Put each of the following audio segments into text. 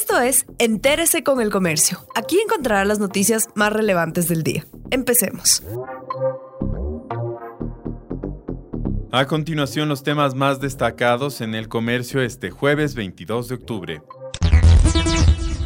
Esto es Entérese con el Comercio. Aquí encontrará las noticias más relevantes del día. Empecemos. A continuación, los temas más destacados en el comercio este jueves 22 de octubre.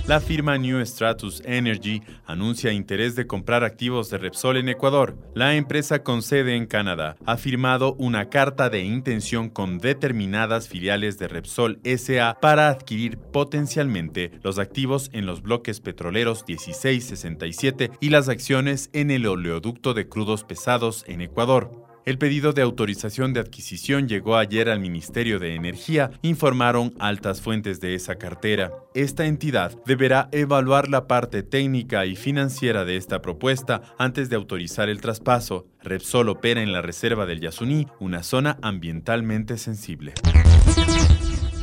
La firma New Stratus Energy anuncia interés de comprar activos de Repsol en Ecuador. La empresa con sede en Canadá ha firmado una carta de intención con determinadas filiales de Repsol SA para adquirir potencialmente los activos en los bloques petroleros 1667 y las acciones en el oleoducto de crudos pesados en Ecuador. El pedido de autorización de adquisición llegó ayer al Ministerio de Energía, informaron altas fuentes de esa cartera. Esta entidad deberá evaluar la parte técnica y financiera de esta propuesta antes de autorizar el traspaso. Repsol opera en la reserva del Yasuní, una zona ambientalmente sensible.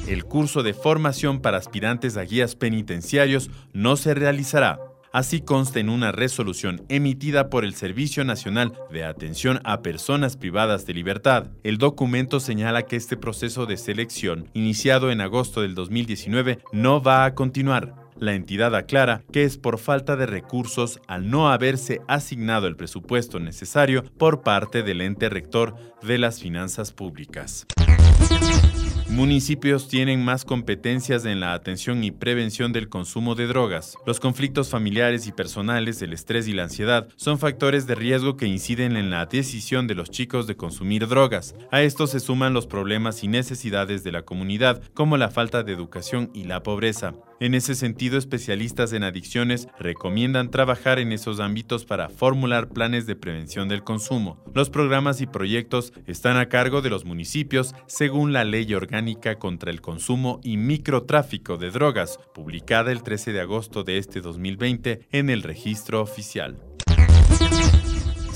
El curso de formación para aspirantes a guías penitenciarios no se realizará. Así consta en una resolución emitida por el Servicio Nacional de Atención a Personas Privadas de Libertad. El documento señala que este proceso de selección, iniciado en agosto del 2019, no va a continuar. La entidad aclara que es por falta de recursos al no haberse asignado el presupuesto necesario por parte del ente rector de las finanzas públicas. Municipios tienen más competencias en la atención y prevención del consumo de drogas. Los conflictos familiares y personales, el estrés y la ansiedad son factores de riesgo que inciden en la decisión de los chicos de consumir drogas. A esto se suman los problemas y necesidades de la comunidad, como la falta de educación y la pobreza. En ese sentido, especialistas en adicciones recomiendan trabajar en esos ámbitos para formular planes de prevención del consumo. Los programas y proyectos están a cargo de los municipios según la Ley Orgánica contra el Consumo y Microtráfico de Drogas, publicada el 13 de agosto de este 2020 en el registro oficial.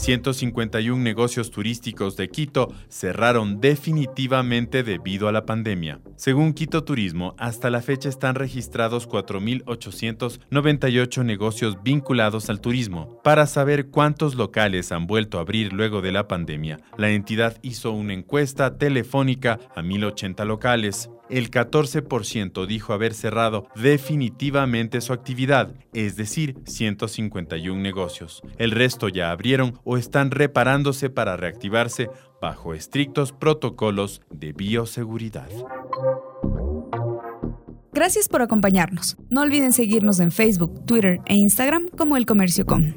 151 negocios turísticos de Quito cerraron definitivamente debido a la pandemia. Según Quito Turismo, hasta la fecha están registrados 4.898 negocios vinculados al turismo. Para saber cuántos locales han vuelto a abrir luego de la pandemia, la entidad hizo una encuesta telefónica a 1.080 locales el 14% dijo haber cerrado definitivamente su actividad, es decir, 151 negocios. El resto ya abrieron o están reparándose para reactivarse bajo estrictos protocolos de bioseguridad. Gracias por acompañarnos. No olviden seguirnos en Facebook, Twitter e Instagram como El Comercio Com.